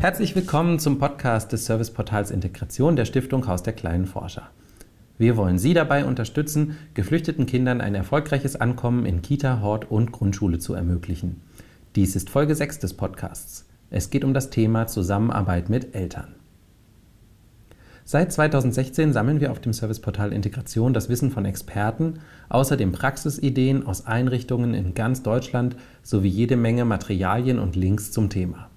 Herzlich willkommen zum Podcast des Serviceportals Integration der Stiftung Haus der kleinen Forscher. Wir wollen Sie dabei unterstützen, geflüchteten Kindern ein erfolgreiches Ankommen in Kita, Hort und Grundschule zu ermöglichen. Dies ist Folge 6 des Podcasts. Es geht um das Thema Zusammenarbeit mit Eltern. Seit 2016 sammeln wir auf dem Serviceportal Integration das Wissen von Experten, außerdem Praxisideen aus Einrichtungen in ganz Deutschland sowie jede Menge Materialien und Links zum Thema.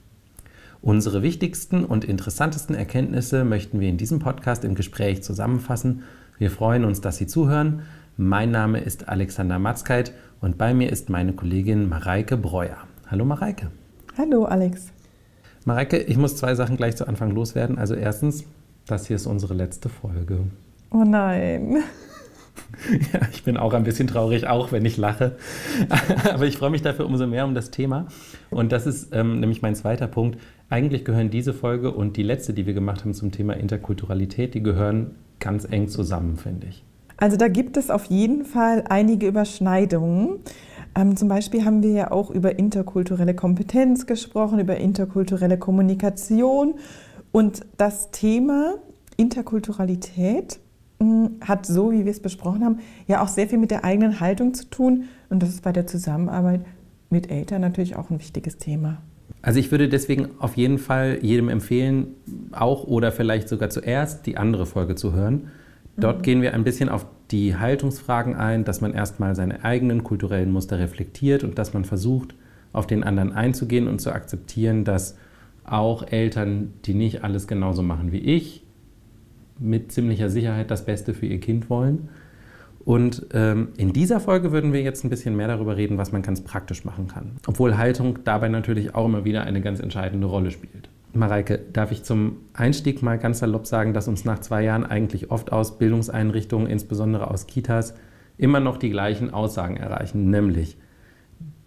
Unsere wichtigsten und interessantesten Erkenntnisse möchten wir in diesem Podcast im Gespräch zusammenfassen. Wir freuen uns, dass Sie zuhören. Mein Name ist Alexander Matzkeit und bei mir ist meine Kollegin Mareike Breuer. Hallo Mareike. Hallo Alex. Mareike, ich muss zwei Sachen gleich zu Anfang loswerden. Also erstens, das hier ist unsere letzte Folge. Oh nein. Ja, ich bin auch ein bisschen traurig, auch wenn ich lache. Aber ich freue mich dafür umso mehr um das Thema. Und das ist ähm, nämlich mein zweiter Punkt. Eigentlich gehören diese Folge und die letzte, die wir gemacht haben zum Thema Interkulturalität, die gehören ganz eng zusammen, finde ich. Also da gibt es auf jeden Fall einige Überschneidungen. Ähm, zum Beispiel haben wir ja auch über interkulturelle Kompetenz gesprochen, über interkulturelle Kommunikation und das Thema Interkulturalität hm, hat so, wie wir es besprochen haben, ja auch sehr viel mit der eigenen Haltung zu tun. Und das ist bei der Zusammenarbeit mit Eltern natürlich auch ein wichtiges Thema. Also ich würde deswegen auf jeden Fall jedem empfehlen, auch oder vielleicht sogar zuerst die andere Folge zu hören. Dort mhm. gehen wir ein bisschen auf die Haltungsfragen ein, dass man erstmal seine eigenen kulturellen Muster reflektiert und dass man versucht, auf den anderen einzugehen und zu akzeptieren, dass auch Eltern, die nicht alles genauso machen wie ich, mit ziemlicher Sicherheit das Beste für ihr Kind wollen. Und ähm, in dieser Folge würden wir jetzt ein bisschen mehr darüber reden, was man ganz praktisch machen kann. Obwohl Haltung dabei natürlich auch immer wieder eine ganz entscheidende Rolle spielt. Mareike, darf ich zum Einstieg mal ganz salopp sagen, dass uns nach zwei Jahren eigentlich oft aus Bildungseinrichtungen, insbesondere aus Kitas, immer noch die gleichen Aussagen erreichen, nämlich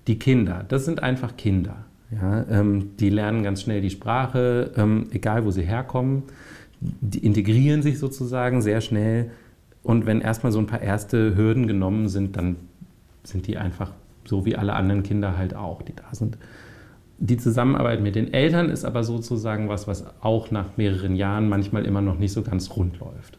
die Kinder, das sind einfach Kinder. Ja, ähm, die lernen ganz schnell die Sprache, ähm, egal wo sie herkommen. Die integrieren sich sozusagen sehr schnell. Und wenn erstmal so ein paar erste Hürden genommen sind, dann sind die einfach so wie alle anderen Kinder halt auch, die da sind. Die Zusammenarbeit mit den Eltern ist aber sozusagen was, was auch nach mehreren Jahren manchmal immer noch nicht so ganz rund läuft.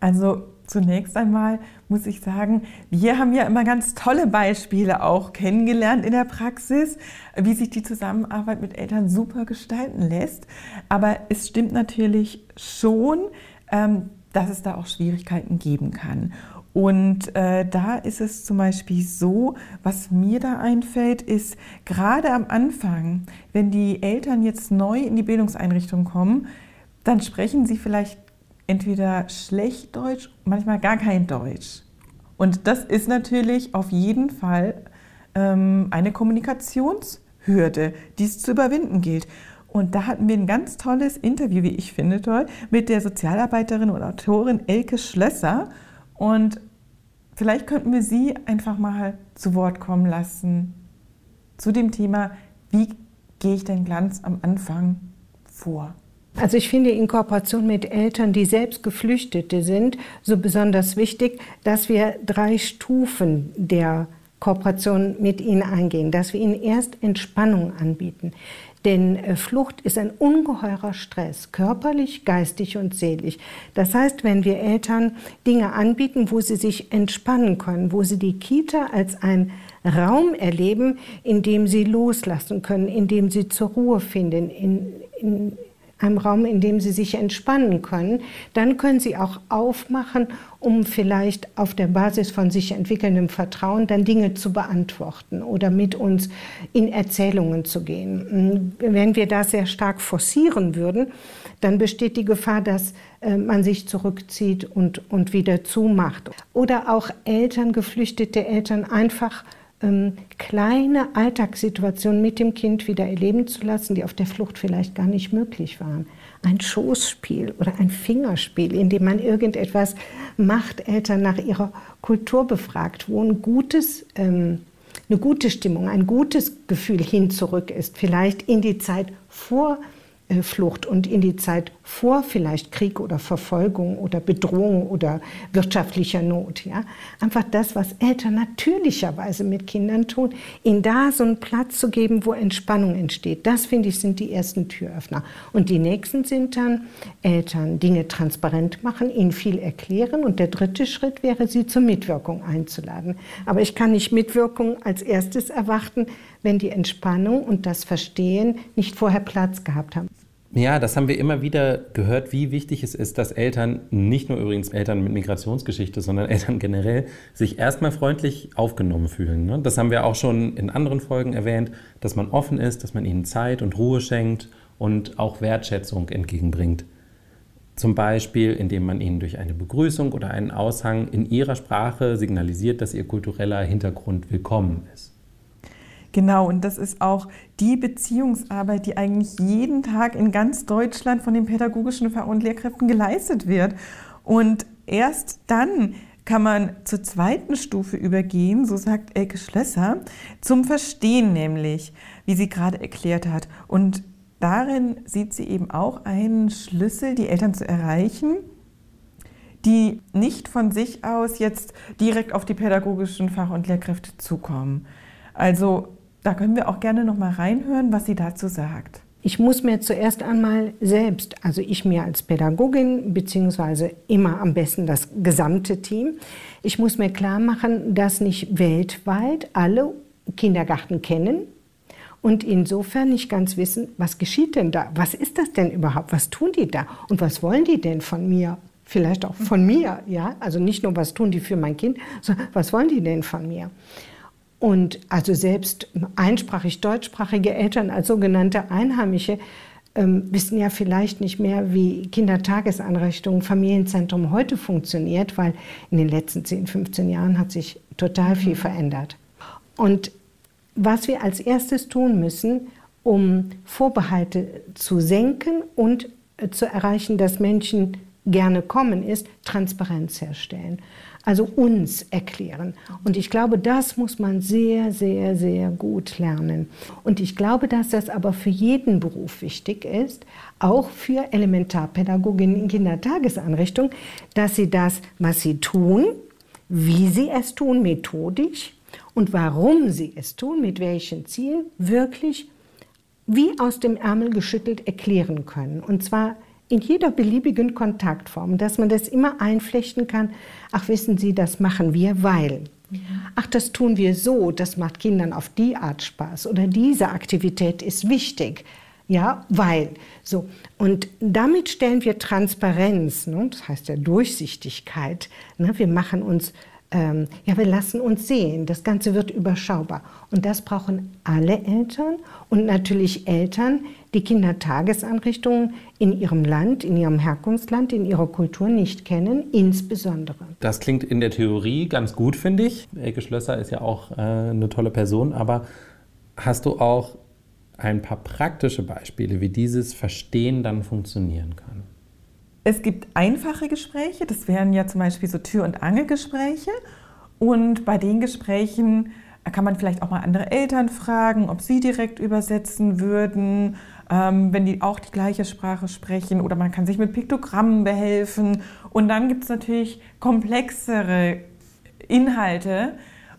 Also Zunächst einmal muss ich sagen, wir haben ja immer ganz tolle Beispiele auch kennengelernt in der Praxis, wie sich die Zusammenarbeit mit Eltern super gestalten lässt. Aber es stimmt natürlich schon, ähm, dass es da auch Schwierigkeiten geben kann. Und äh, da ist es zum Beispiel so, was mir da einfällt, ist gerade am Anfang, wenn die Eltern jetzt neu in die Bildungseinrichtung kommen, dann sprechen sie vielleicht entweder schlecht Deutsch, manchmal gar kein Deutsch. Und das ist natürlich auf jeden Fall ähm, eine Kommunikationshürde, die es zu überwinden gilt. Und da hatten wir ein ganz tolles Interview, wie ich finde, toll, mit der Sozialarbeiterin und Autorin Elke Schlösser. Und vielleicht könnten wir sie einfach mal zu Wort kommen lassen zu dem Thema, wie gehe ich denn Glanz am Anfang vor? Also ich finde in Kooperation mit Eltern, die selbst Geflüchtete sind, so besonders wichtig, dass wir drei Stufen der Kooperation mit ihnen eingehen, dass wir ihnen erst Entspannung anbieten. Denn äh, Flucht ist ein ungeheurer Stress, körperlich, geistig und seelisch. Das heißt, wenn wir Eltern Dinge anbieten, wo sie sich entspannen können, wo sie die Kita als ein Raum erleben, in dem sie loslassen können, in dem sie zur Ruhe finden, in, in einem Raum, in dem sie sich entspannen können, dann können sie auch aufmachen, um vielleicht auf der Basis von sich entwickelndem Vertrauen dann Dinge zu beantworten oder mit uns in Erzählungen zu gehen. Wenn wir das sehr stark forcieren würden, dann besteht die Gefahr, dass äh, man sich zurückzieht und, und wieder zumacht. Oder auch Eltern, geflüchtete Eltern einfach ähm, kleine Alltagssituationen mit dem Kind wieder erleben zu lassen, die auf der Flucht vielleicht gar nicht möglich waren. Ein Schoßspiel oder ein Fingerspiel, in dem man irgendetwas macht, Eltern nach ihrer Kultur befragt, wo ein gutes, ähm, eine gute Stimmung, ein gutes Gefühl hin zurück ist, vielleicht in die Zeit vor Flucht und in die Zeit vor vielleicht Krieg oder Verfolgung oder Bedrohung oder wirtschaftlicher Not. Ja? Einfach das, was Eltern natürlicherweise mit Kindern tun, ihnen da so einen Platz zu geben, wo Entspannung entsteht. Das, finde ich, sind die ersten Türöffner. Und die nächsten sind dann Eltern Dinge transparent machen, ihnen viel erklären. Und der dritte Schritt wäre, sie zur Mitwirkung einzuladen. Aber ich kann nicht Mitwirkung als erstes erwarten, wenn die Entspannung und das Verstehen nicht vorher Platz gehabt haben. Ja, das haben wir immer wieder gehört, wie wichtig es ist, dass Eltern, nicht nur übrigens Eltern mit Migrationsgeschichte, sondern Eltern generell, sich erstmal freundlich aufgenommen fühlen. Ne? Das haben wir auch schon in anderen Folgen erwähnt, dass man offen ist, dass man ihnen Zeit und Ruhe schenkt und auch Wertschätzung entgegenbringt. Zum Beispiel, indem man ihnen durch eine Begrüßung oder einen Aushang in ihrer Sprache signalisiert, dass ihr kultureller Hintergrund willkommen ist. Genau, und das ist auch die Beziehungsarbeit, die eigentlich jeden Tag in ganz Deutschland von den pädagogischen Fach- und Lehrkräften geleistet wird. Und erst dann kann man zur zweiten Stufe übergehen, so sagt Elke Schlösser, zum Verstehen nämlich, wie sie gerade erklärt hat. Und darin sieht sie eben auch einen Schlüssel, die Eltern zu erreichen, die nicht von sich aus jetzt direkt auf die pädagogischen Fach- und Lehrkräfte zukommen. Also da können wir auch gerne noch mal reinhören, was sie dazu sagt. Ich muss mir zuerst einmal selbst, also ich mir als Pädagogin, beziehungsweise immer am besten das gesamte Team, ich muss mir klar machen, dass nicht weltweit alle Kindergarten kennen und insofern nicht ganz wissen, was geschieht denn da? Was ist das denn überhaupt? Was tun die da? Und was wollen die denn von mir? Vielleicht auch von mir, ja? Also nicht nur, was tun die für mein Kind, sondern was wollen die denn von mir? Und also selbst einsprachig deutschsprachige Eltern als sogenannte Einheimische ähm, wissen ja vielleicht nicht mehr, wie Kindertagesanrichtungen, Familienzentrum heute funktioniert, weil in den letzten 10, 15 Jahren hat sich total viel verändert. Und was wir als erstes tun müssen, um Vorbehalte zu senken und äh, zu erreichen, dass Menschen gerne kommen, ist Transparenz herstellen also uns erklären. Und ich glaube, das muss man sehr, sehr, sehr gut lernen. Und ich glaube, dass das aber für jeden Beruf wichtig ist, auch für Elementarpädagoginnen in Kindertagesanrichtungen, dass sie das, was sie tun, wie sie es tun, methodisch und warum sie es tun, mit welchen Zielen, wirklich wie aus dem Ärmel geschüttelt erklären können. Und zwar in jeder beliebigen Kontaktform, dass man das immer einflechten kann. Ach, wissen Sie, das machen wir, weil. Ach, das tun wir so, das macht Kindern auf die Art Spaß oder diese Aktivität ist wichtig. Ja, weil. So. Und damit stellen wir Transparenz, ne? das heißt ja Durchsichtigkeit. Ne? Wir machen uns ähm, ja, wir lassen uns sehen. Das Ganze wird überschaubar. Und das brauchen alle Eltern und natürlich Eltern, die Kindertagesanrichtungen in ihrem Land, in ihrem Herkunftsland, in ihrer Kultur nicht kennen, insbesondere. Das klingt in der Theorie ganz gut, finde ich. Elke Schlösser ist ja auch äh, eine tolle Person, aber hast du auch ein paar praktische Beispiele, wie dieses Verstehen dann funktionieren kann? Es gibt einfache Gespräche, das wären ja zum Beispiel so Tür- und Angelgespräche. Und bei den Gesprächen kann man vielleicht auch mal andere Eltern fragen, ob sie direkt übersetzen würden, ähm, wenn die auch die gleiche Sprache sprechen. Oder man kann sich mit Piktogrammen behelfen. Und dann gibt es natürlich komplexere Inhalte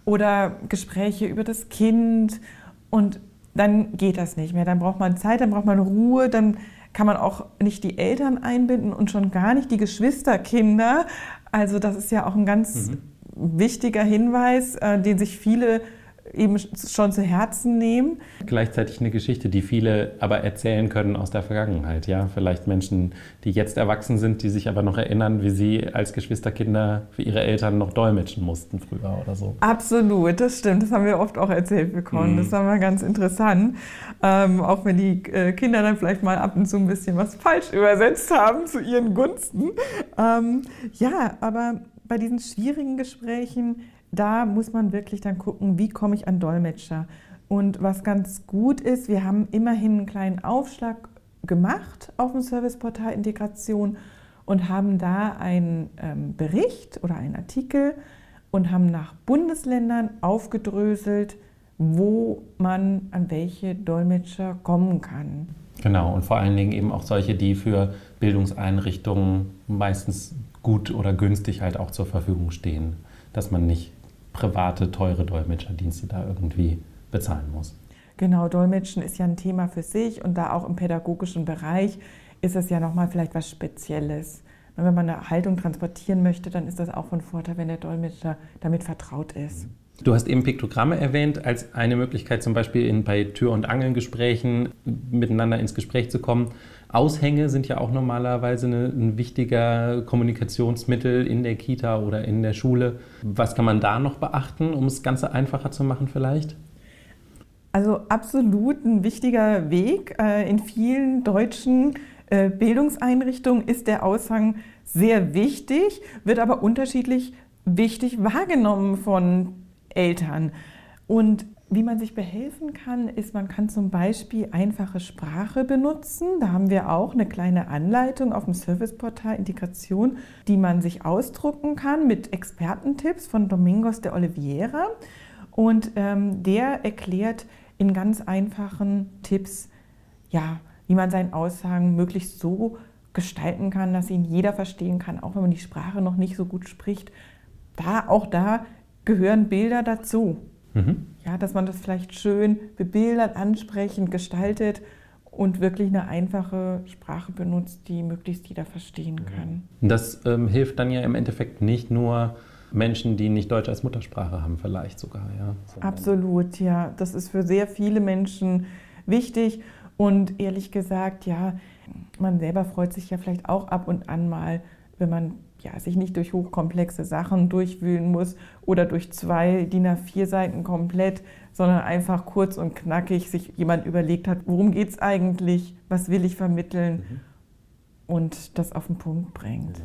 oder Gespräche über das Kind. Und dann geht das nicht mehr. Dann braucht man Zeit, dann braucht man Ruhe, dann kann man auch nicht die Eltern einbinden und schon gar nicht die Geschwisterkinder. Also das ist ja auch ein ganz mhm. wichtiger Hinweis, äh, den sich viele eben schon zu Herzen nehmen. Gleichzeitig eine Geschichte, die viele aber erzählen können aus der Vergangenheit. Ja, vielleicht Menschen, die jetzt erwachsen sind, die sich aber noch erinnern, wie sie als Geschwisterkinder für ihre Eltern noch dolmetschen mussten früher oder so. Absolut, das stimmt. Das haben wir oft auch erzählt bekommen. Mhm. Das war mal ganz interessant. Ähm, auch wenn die äh, Kinder dann vielleicht mal ab und zu ein bisschen was falsch übersetzt haben zu ihren Gunsten. Ähm, ja, aber bei diesen schwierigen Gesprächen da muss man wirklich dann gucken, wie komme ich an Dolmetscher. Und was ganz gut ist, wir haben immerhin einen kleinen Aufschlag gemacht auf dem Serviceportal Integration und haben da einen ähm, Bericht oder einen Artikel und haben nach Bundesländern aufgedröselt, wo man an welche Dolmetscher kommen kann. Genau, und vor allen Dingen eben auch solche, die für Bildungseinrichtungen meistens gut oder günstig halt auch zur Verfügung stehen, dass man nicht private, teure Dolmetscherdienste da irgendwie bezahlen muss. Genau, Dolmetschen ist ja ein Thema für sich und da auch im pädagogischen Bereich ist es ja nochmal vielleicht was Spezielles. Wenn man eine Haltung transportieren möchte, dann ist das auch von Vorteil, wenn der Dolmetscher damit vertraut ist. Du hast eben Piktogramme erwähnt als eine Möglichkeit, zum Beispiel in, bei Tür- und Angelgesprächen miteinander ins Gespräch zu kommen. Aushänge sind ja auch normalerweise eine, ein wichtiger Kommunikationsmittel in der Kita oder in der Schule. Was kann man da noch beachten, um es Ganze einfacher zu machen vielleicht? Also absolut ein wichtiger Weg. Äh, in vielen deutschen äh, Bildungseinrichtungen ist der Aushang sehr wichtig, wird aber unterschiedlich wichtig wahrgenommen von Eltern. Und wie man sich behelfen kann, ist, man kann zum Beispiel einfache Sprache benutzen. Da haben wir auch eine kleine Anleitung auf dem Serviceportal Integration, die man sich ausdrucken kann mit Expertentipps von Domingos de Oliveira. Und ähm, der erklärt in ganz einfachen Tipps, ja, wie man seinen Aussagen möglichst so gestalten kann, dass ihn jeder verstehen kann, auch wenn man die Sprache noch nicht so gut spricht. Da, auch da gehören Bilder dazu. Mhm. Ja, dass man das vielleicht schön bebildert, ansprechend gestaltet und wirklich eine einfache Sprache benutzt, die möglichst jeder verstehen mhm. kann. Das ähm, hilft dann ja im Endeffekt nicht nur Menschen, die nicht Deutsch als Muttersprache haben, vielleicht sogar. Ja, Absolut, ja. Das ist für sehr viele Menschen wichtig. Und ehrlich gesagt, ja, man selber freut sich ja vielleicht auch ab und an mal, wenn man ja, sich nicht durch hochkomplexe Sachen durchwühlen muss oder durch zwei DIN A4 Seiten komplett, sondern einfach kurz und knackig sich jemand überlegt hat, worum geht es eigentlich, was will ich vermitteln mhm. und das auf den Punkt bringt.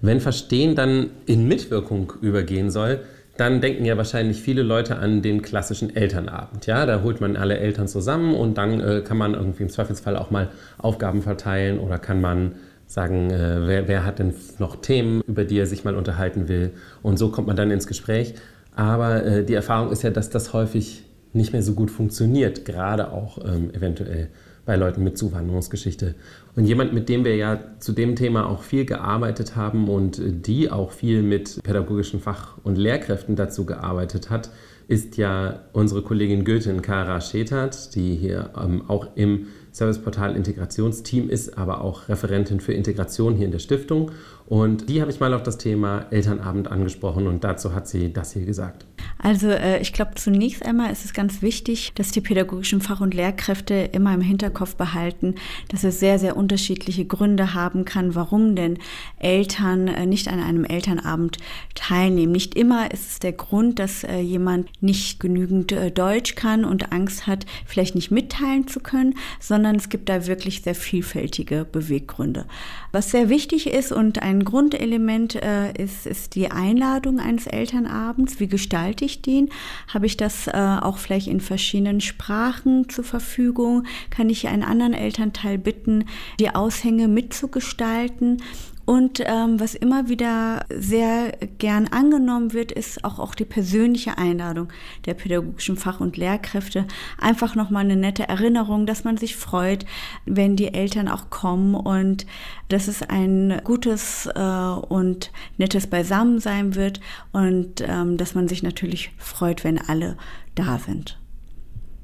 Wenn Verstehen dann in Mitwirkung übergehen soll, dann denken ja wahrscheinlich viele Leute an den klassischen Elternabend. Ja, da holt man alle Eltern zusammen und dann äh, kann man irgendwie im Zweifelsfall auch mal Aufgaben verteilen oder kann man sagen, äh, wer, wer, hat denn noch Themen, über die er sich mal unterhalten will. Und so kommt man dann ins Gespräch. Aber äh, die Erfahrung ist ja, dass das häufig nicht mehr so gut funktioniert, gerade auch ähm, eventuell bei Leuten mit Zuwanderungsgeschichte. Und jemand, mit dem wir ja zu dem Thema auch viel gearbeitet haben und die auch viel mit pädagogischen Fach- und Lehrkräften dazu gearbeitet hat, ist ja unsere Kollegin Goethin Kara Schetert, die hier ähm, auch im Serviceportal Integrationsteam ist, aber auch Referentin für Integration hier in der Stiftung. Und die habe ich mal auf das Thema Elternabend angesprochen und dazu hat sie das hier gesagt. Also äh, ich glaube, zunächst einmal ist es ganz wichtig, dass die pädagogischen Fach- und Lehrkräfte immer im Hinterkopf behalten, dass es sehr, sehr unterschiedliche Gründe haben kann, warum denn Eltern äh, nicht an einem Elternabend teilnehmen. Nicht immer ist es der Grund, dass äh, jemand nicht genügend Deutsch kann und Angst hat, vielleicht nicht mitteilen zu können, sondern es gibt da wirklich sehr vielfältige Beweggründe. Was sehr wichtig ist und ein Grundelement ist, ist die Einladung eines Elternabends. Wie gestalte ich den? Habe ich das äh, auch vielleicht in verschiedenen Sprachen zur Verfügung? Kann ich einen anderen Elternteil bitten, die Aushänge mitzugestalten? Und ähm, was immer wieder sehr gern angenommen wird, ist auch, auch die persönliche Einladung der pädagogischen Fach- und Lehrkräfte. Einfach nochmal eine nette Erinnerung, dass man sich freut, wenn die Eltern auch kommen und dass es ein gutes äh, und nettes Beisammensein wird und ähm, dass man sich natürlich freut, wenn alle da sind.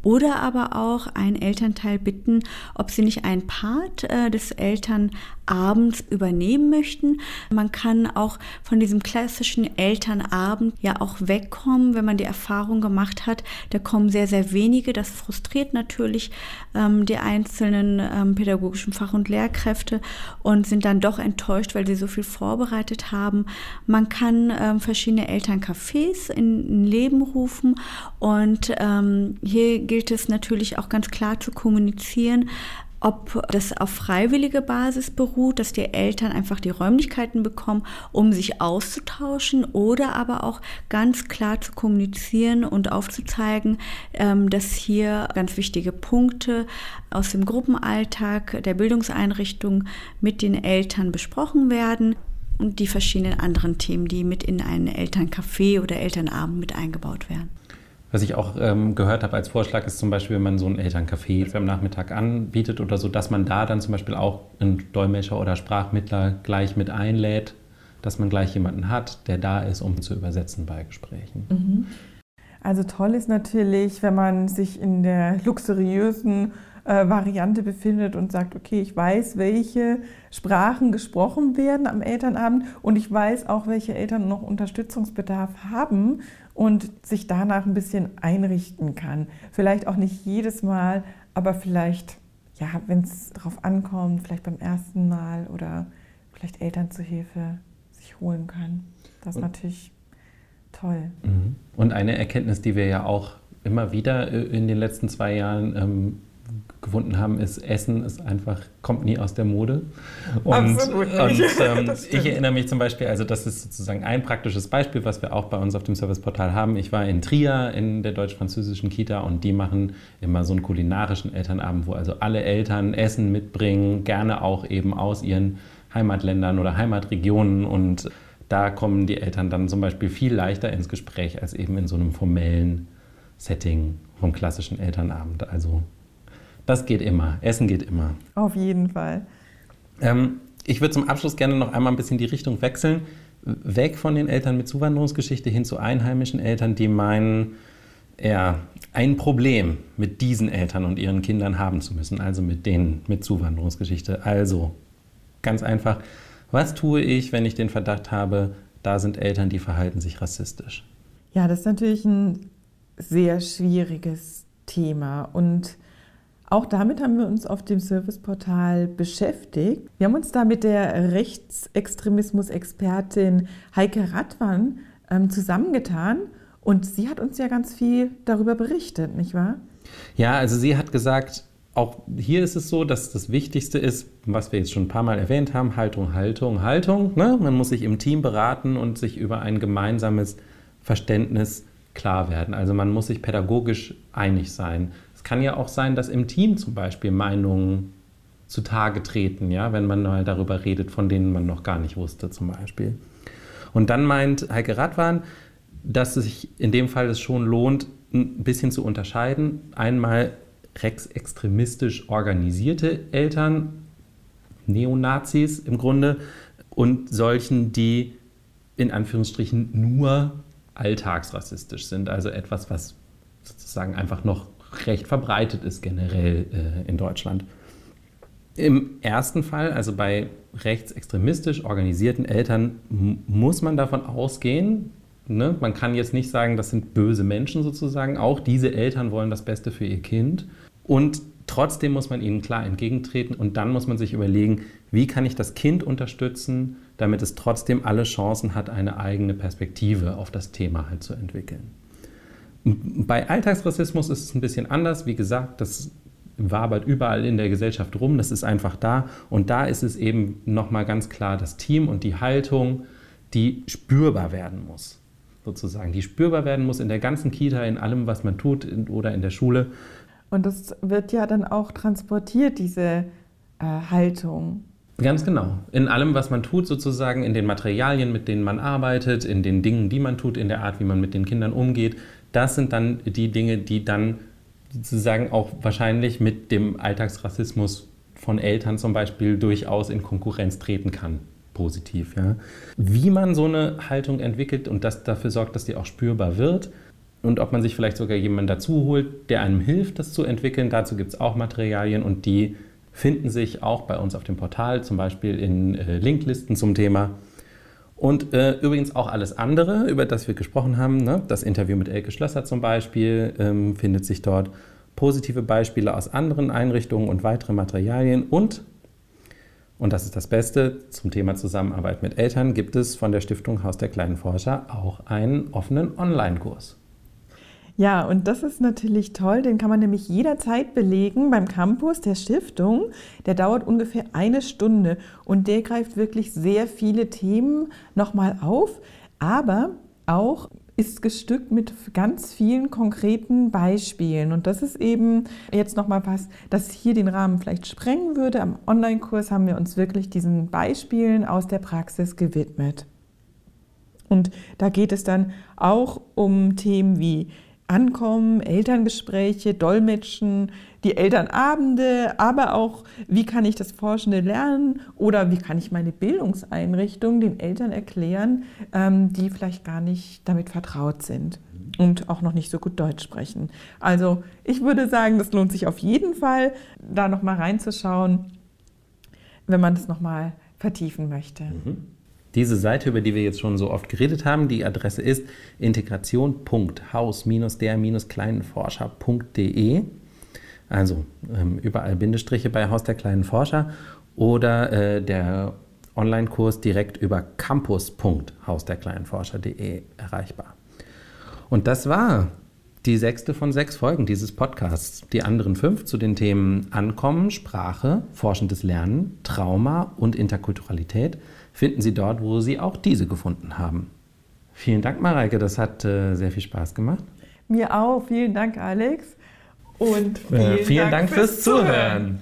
Oder aber auch ein Elternteil bitten, ob sie nicht einen Part äh, des Elternabends übernehmen möchten. Man kann auch von diesem klassischen Elternabend ja auch wegkommen, wenn man die Erfahrung gemacht hat, da kommen sehr, sehr wenige. Das frustriert natürlich ähm, die einzelnen ähm, pädagogischen Fach- und Lehrkräfte und sind dann doch enttäuscht, weil sie so viel vorbereitet haben. Man kann ähm, verschiedene Elterncafés in, in Leben rufen und ähm, hier gilt es natürlich auch ganz klar zu kommunizieren, ob das auf freiwillige Basis beruht, dass die Eltern einfach die Räumlichkeiten bekommen, um sich auszutauschen oder aber auch ganz klar zu kommunizieren und aufzuzeigen, ähm, dass hier ganz wichtige Punkte aus dem Gruppenalltag der Bildungseinrichtung mit den Eltern besprochen werden und die verschiedenen anderen Themen, die mit in einen Elterncafé oder Elternabend mit eingebaut werden. Was ich auch ähm, gehört habe als Vorschlag ist zum Beispiel, wenn man so ein Elterncafé am Nachmittag anbietet oder so, dass man da dann zum Beispiel auch einen Dolmetscher oder Sprachmittler gleich mit einlädt, dass man gleich jemanden hat, der da ist, um zu übersetzen bei Gesprächen. Mhm. Also toll ist natürlich, wenn man sich in der luxuriösen äh, Variante befindet und sagt, okay, ich weiß, welche Sprachen gesprochen werden am Elternabend und ich weiß auch, welche Eltern noch Unterstützungsbedarf haben und sich danach ein bisschen einrichten kann. Vielleicht auch nicht jedes Mal, aber vielleicht, ja, wenn es darauf ankommt, vielleicht beim ersten Mal oder vielleicht Eltern zu Hilfe sich holen kann. Das ist natürlich toll. Mhm. Und eine Erkenntnis, die wir ja auch immer wieder äh, in den letzten zwei Jahren ähm, gefunden haben, ist, Essen ist einfach, kommt nie aus der Mode. Und, Absolut und ähm, ich erinnere mich zum Beispiel, also das ist sozusagen ein praktisches Beispiel, was wir auch bei uns auf dem Serviceportal haben. Ich war in Trier in der deutsch-französischen Kita und die machen immer so einen kulinarischen Elternabend, wo also alle Eltern Essen mitbringen, gerne auch eben aus ihren Heimatländern oder Heimatregionen und da kommen die Eltern dann zum Beispiel viel leichter ins Gespräch als eben in so einem formellen Setting vom klassischen Elternabend. Also das geht immer. Essen geht immer. Auf jeden Fall. Ähm, ich würde zum Abschluss gerne noch einmal ein bisschen die Richtung wechseln. Weg von den Eltern mit Zuwanderungsgeschichte hin zu einheimischen Eltern, die meinen, ja, ein Problem mit diesen Eltern und ihren Kindern haben zu müssen, also mit denen mit Zuwanderungsgeschichte. Also, ganz einfach, was tue ich, wenn ich den Verdacht habe, da sind Eltern, die verhalten sich rassistisch? Ja, das ist natürlich ein sehr schwieriges Thema und auch damit haben wir uns auf dem Serviceportal beschäftigt. Wir haben uns da mit der Rechtsextremismus-Expertin Heike Radwan ähm, zusammengetan und sie hat uns ja ganz viel darüber berichtet, nicht wahr? Ja, also sie hat gesagt, auch hier ist es so, dass das Wichtigste ist, was wir jetzt schon ein paar Mal erwähnt haben, Haltung, Haltung, Haltung. Ne? Man muss sich im Team beraten und sich über ein gemeinsames Verständnis klar werden. Also man muss sich pädagogisch einig sein. Kann ja auch sein, dass im Team zum Beispiel Meinungen zutage treten, ja, wenn man mal darüber redet, von denen man noch gar nicht wusste, zum Beispiel. Und dann meint Heike Radwan, dass es sich in dem Fall es schon lohnt, ein bisschen zu unterscheiden. Einmal rechtsextremistisch organisierte Eltern, Neonazis im Grunde, und solchen, die in Anführungsstrichen nur alltagsrassistisch sind, also etwas, was sozusagen einfach noch recht verbreitet ist generell äh, in Deutschland. Im ersten Fall, also bei rechtsextremistisch organisierten Eltern, muss man davon ausgehen, ne? man kann jetzt nicht sagen, das sind böse Menschen sozusagen, auch diese Eltern wollen das Beste für ihr Kind. Und trotzdem muss man ihnen klar entgegentreten und dann muss man sich überlegen, wie kann ich das Kind unterstützen, damit es trotzdem alle Chancen hat, eine eigene Perspektive auf das Thema halt zu entwickeln. Bei Alltagsrassismus ist es ein bisschen anders. Wie gesagt, das wabert überall in der Gesellschaft rum, das ist einfach da. Und da ist es eben nochmal ganz klar das Team und die Haltung, die spürbar werden muss, sozusagen. Die spürbar werden muss in der ganzen Kita, in allem, was man tut oder in der Schule. Und das wird ja dann auch transportiert, diese äh, Haltung. Ganz genau. In allem, was man tut, sozusagen, in den Materialien, mit denen man arbeitet, in den Dingen, die man tut, in der Art, wie man mit den Kindern umgeht, das sind dann die Dinge, die dann sozusagen auch wahrscheinlich mit dem Alltagsrassismus von Eltern zum Beispiel durchaus in Konkurrenz treten kann. Positiv, ja. Wie man so eine Haltung entwickelt und das dafür sorgt, dass die auch spürbar wird und ob man sich vielleicht sogar jemanden dazu holt, der einem hilft, das zu entwickeln. Dazu gibt es auch Materialien und die finden sich auch bei uns auf dem Portal, zum Beispiel in äh, Linklisten zum Thema. Und äh, übrigens auch alles andere, über das wir gesprochen haben, ne? das Interview mit Elke Schlösser zum Beispiel, ähm, findet sich dort. Positive Beispiele aus anderen Einrichtungen und weitere Materialien. Und, und das ist das Beste, zum Thema Zusammenarbeit mit Eltern gibt es von der Stiftung Haus der kleinen Forscher auch einen offenen Online-Kurs. Ja, und das ist natürlich toll. Den kann man nämlich jederzeit belegen beim Campus der Stiftung. Der dauert ungefähr eine Stunde und der greift wirklich sehr viele Themen nochmal auf, aber auch ist gestückt mit ganz vielen konkreten Beispielen. Und das ist eben jetzt nochmal was, das hier den Rahmen vielleicht sprengen würde. Am Online-Kurs haben wir uns wirklich diesen Beispielen aus der Praxis gewidmet. Und da geht es dann auch um Themen wie Ankommen, Elterngespräche, Dolmetschen, die Elternabende, aber auch, wie kann ich das forschende Lernen oder wie kann ich meine Bildungseinrichtung den Eltern erklären, ähm, die vielleicht gar nicht damit vertraut sind und auch noch nicht so gut Deutsch sprechen. Also ich würde sagen, das lohnt sich auf jeden Fall, da nochmal reinzuschauen, wenn man das nochmal vertiefen möchte. Mhm. Diese Seite, über die wir jetzt schon so oft geredet haben, die Adresse ist integration.haus-der-kleinenforscher.de. Also ähm, überall Bindestriche bei Haus der kleinen Forscher oder äh, der Online-Kurs direkt über campus.hausderkleinenforscher.de erreichbar. Und das war die sechste von sechs Folgen dieses Podcasts. Die anderen fünf zu den Themen Ankommen, Sprache, forschendes Lernen, Trauma und Interkulturalität finden Sie dort, wo Sie auch diese gefunden haben. Vielen Dank, Mareike, das hat äh, sehr viel Spaß gemacht. Mir auch. Vielen Dank, Alex. Und vielen, äh, vielen Dank, Dank, fürs, Zuhören. Zuhören.